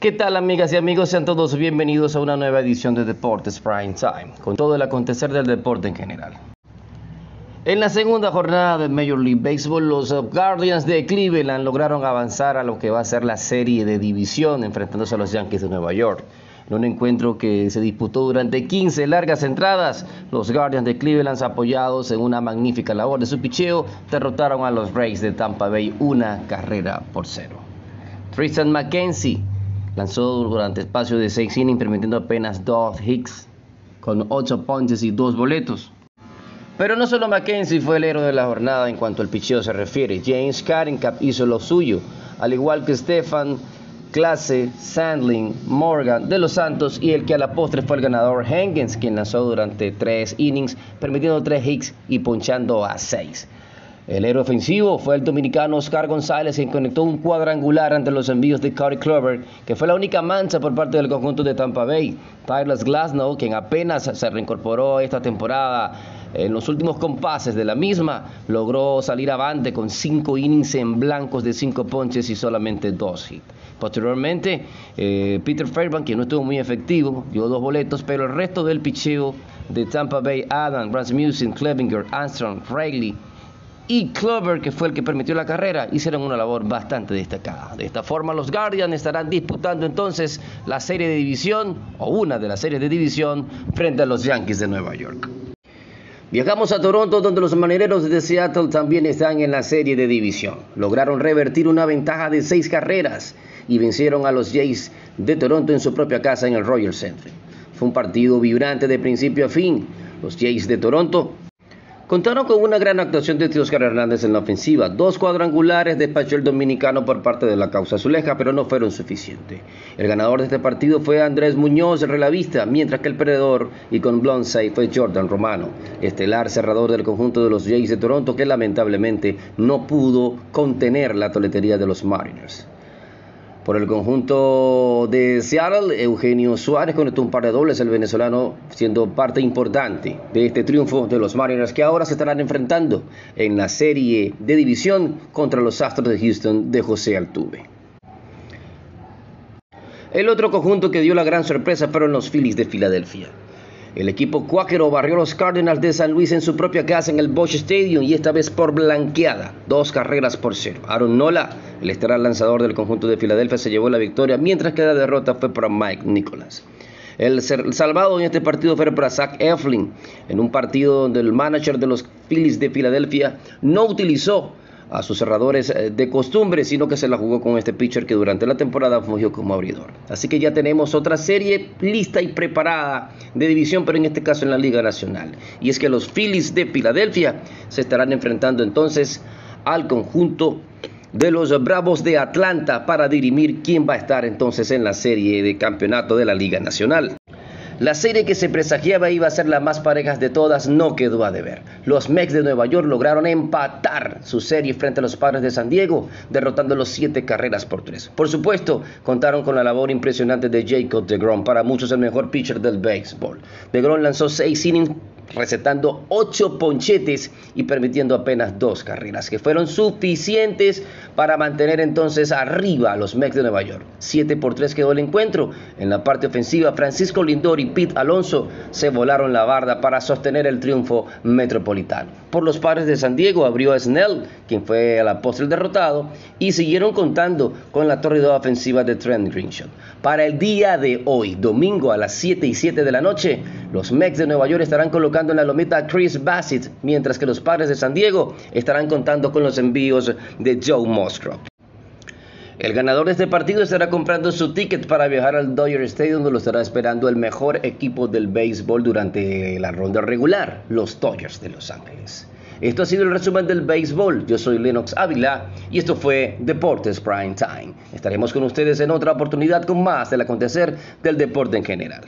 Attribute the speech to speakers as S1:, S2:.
S1: ¿Qué tal amigas y amigos? Sean todos bienvenidos a una nueva edición de Deportes Prime Time, con todo el acontecer del deporte en general. En la segunda jornada de Major League Baseball, los Guardians de Cleveland lograron avanzar a lo que va a ser la serie de división enfrentándose a los Yankees de Nueva York. En un encuentro que se disputó durante 15 largas entradas, los Guardians de Cleveland, apoyados en una magnífica labor de su picheo, derrotaron a los Rays de Tampa Bay una carrera por cero. Tristan McKenzie Lanzó durante espacio de 6 innings, permitiendo apenas dos hits con 8 punches y 2 boletos. Pero no solo Mackenzie fue el héroe de la jornada en cuanto al picheo se refiere. James Carencap hizo lo suyo, al igual que Stefan Clase, Sandling, Morgan de los Santos y el que a la postre fue el ganador Hengens, quien lanzó durante 3 innings, permitiendo 3 hits y ponchando a 6. El héroe ofensivo fue el dominicano Oscar González, quien conectó un cuadrangular ante los envíos de Cody Clover, que fue la única mancha por parte del conjunto de Tampa Bay. Tyler Glasnow, quien apenas se reincorporó esta temporada en los últimos compases de la misma, logró salir avante con cinco innings en blancos de cinco ponches y solamente dos hits. Posteriormente, eh, Peter Fairbank, quien no estuvo muy efectivo, dio dos boletos, pero el resto del picheo de Tampa Bay, Adam, Rasmussen, Clevinger, Armstrong, Rayleigh, y Clover, que fue el que permitió la carrera, hicieron una labor bastante destacada. De esta forma, los Guardians estarán disputando entonces la serie de división, o una de las series de división, frente a los Yankees de Nueva York. Viajamos a Toronto, donde los manereros de Seattle también están en la serie de división. Lograron revertir una ventaja de seis carreras y vencieron a los Jays de Toronto en su propia casa en el Royal Center. Fue un partido vibrante de principio a fin. Los Jays de Toronto Contaron con una gran actuación de Oscar Hernández en la ofensiva. Dos cuadrangulares despachó el dominicano por parte de la causa azuleja, pero no fueron suficientes. El ganador de este partido fue Andrés Muñoz, el relavista, mientras que el perdedor y con Blonsey fue Jordan Romano, estelar cerrador del conjunto de los Jays de Toronto, que lamentablemente no pudo contener la toletería de los Mariners. Por el conjunto de Seattle, Eugenio Suárez conectó un par de dobles, el venezolano siendo parte importante de este triunfo de los Mariners que ahora se estarán enfrentando en la serie de división contra los Astros de Houston de José Altuve. El otro conjunto que dio la gran sorpresa fueron los Phillies de Filadelfia. El equipo cuáquero barrió los Cardinals de San Luis en su propia casa en el Bosch Stadium y esta vez por blanqueada, dos carreras por cero. Aaron Nola, el estelar lanzador del conjunto de Filadelfia, se llevó la victoria, mientras que la derrota fue para Mike Nicholas. El salvado en este partido fue para Zach Eflin, en un partido donde el manager de los Phillies de Filadelfia no utilizó a sus cerradores eh, de costumbre, sino que se la jugó con este pitcher que durante la temporada fungió como abridor. Así que ya tenemos otra serie lista y preparada de división, pero en este caso en la Liga Nacional. Y es que los Phillies de Filadelfia se estarán enfrentando entonces al conjunto de los Bravos de Atlanta para dirimir quién va a estar entonces en la serie de campeonato de la Liga Nacional. La serie que se presagiaba iba a ser la más parejas de todas no quedó a deber. Los Mex de Nueva York lograron empatar su serie frente a los Padres de San Diego, derrotando los siete carreras por tres. Por supuesto, contaron con la labor impresionante de Jacob DeGrom, para muchos el mejor pitcher del béisbol. DeGrom lanzó seis innings recetando ocho ponchetes y permitiendo apenas dos carreras, que fueron suficientes para mantener entonces arriba a los Mex de Nueva York. 7 por 3 quedó el encuentro. En la parte ofensiva, Francisco Lindor y Pete Alonso se volaron la barda para sostener el triunfo metropolitano. Por los padres de San Diego abrió Snell, quien fue a la postre derrotado, y siguieron contando con la torrida ofensiva de Trent Greenshot. Para el día de hoy, domingo a las 7 y 7 de la noche, los Mex de Nueva York estarán colocando en la lomita a Chris Bassett, mientras que los padres de San Diego estarán contando con los envíos de Joe Musgrove. El ganador de este partido estará comprando su ticket para viajar al Dodger Stadium, donde lo estará esperando el mejor equipo del béisbol durante la ronda regular, los Dodgers de Los Ángeles. Esto ha sido el resumen del béisbol. Yo soy Lennox Ávila y esto fue Deportes Prime Time. Estaremos con ustedes en otra oportunidad con más del acontecer del deporte en general.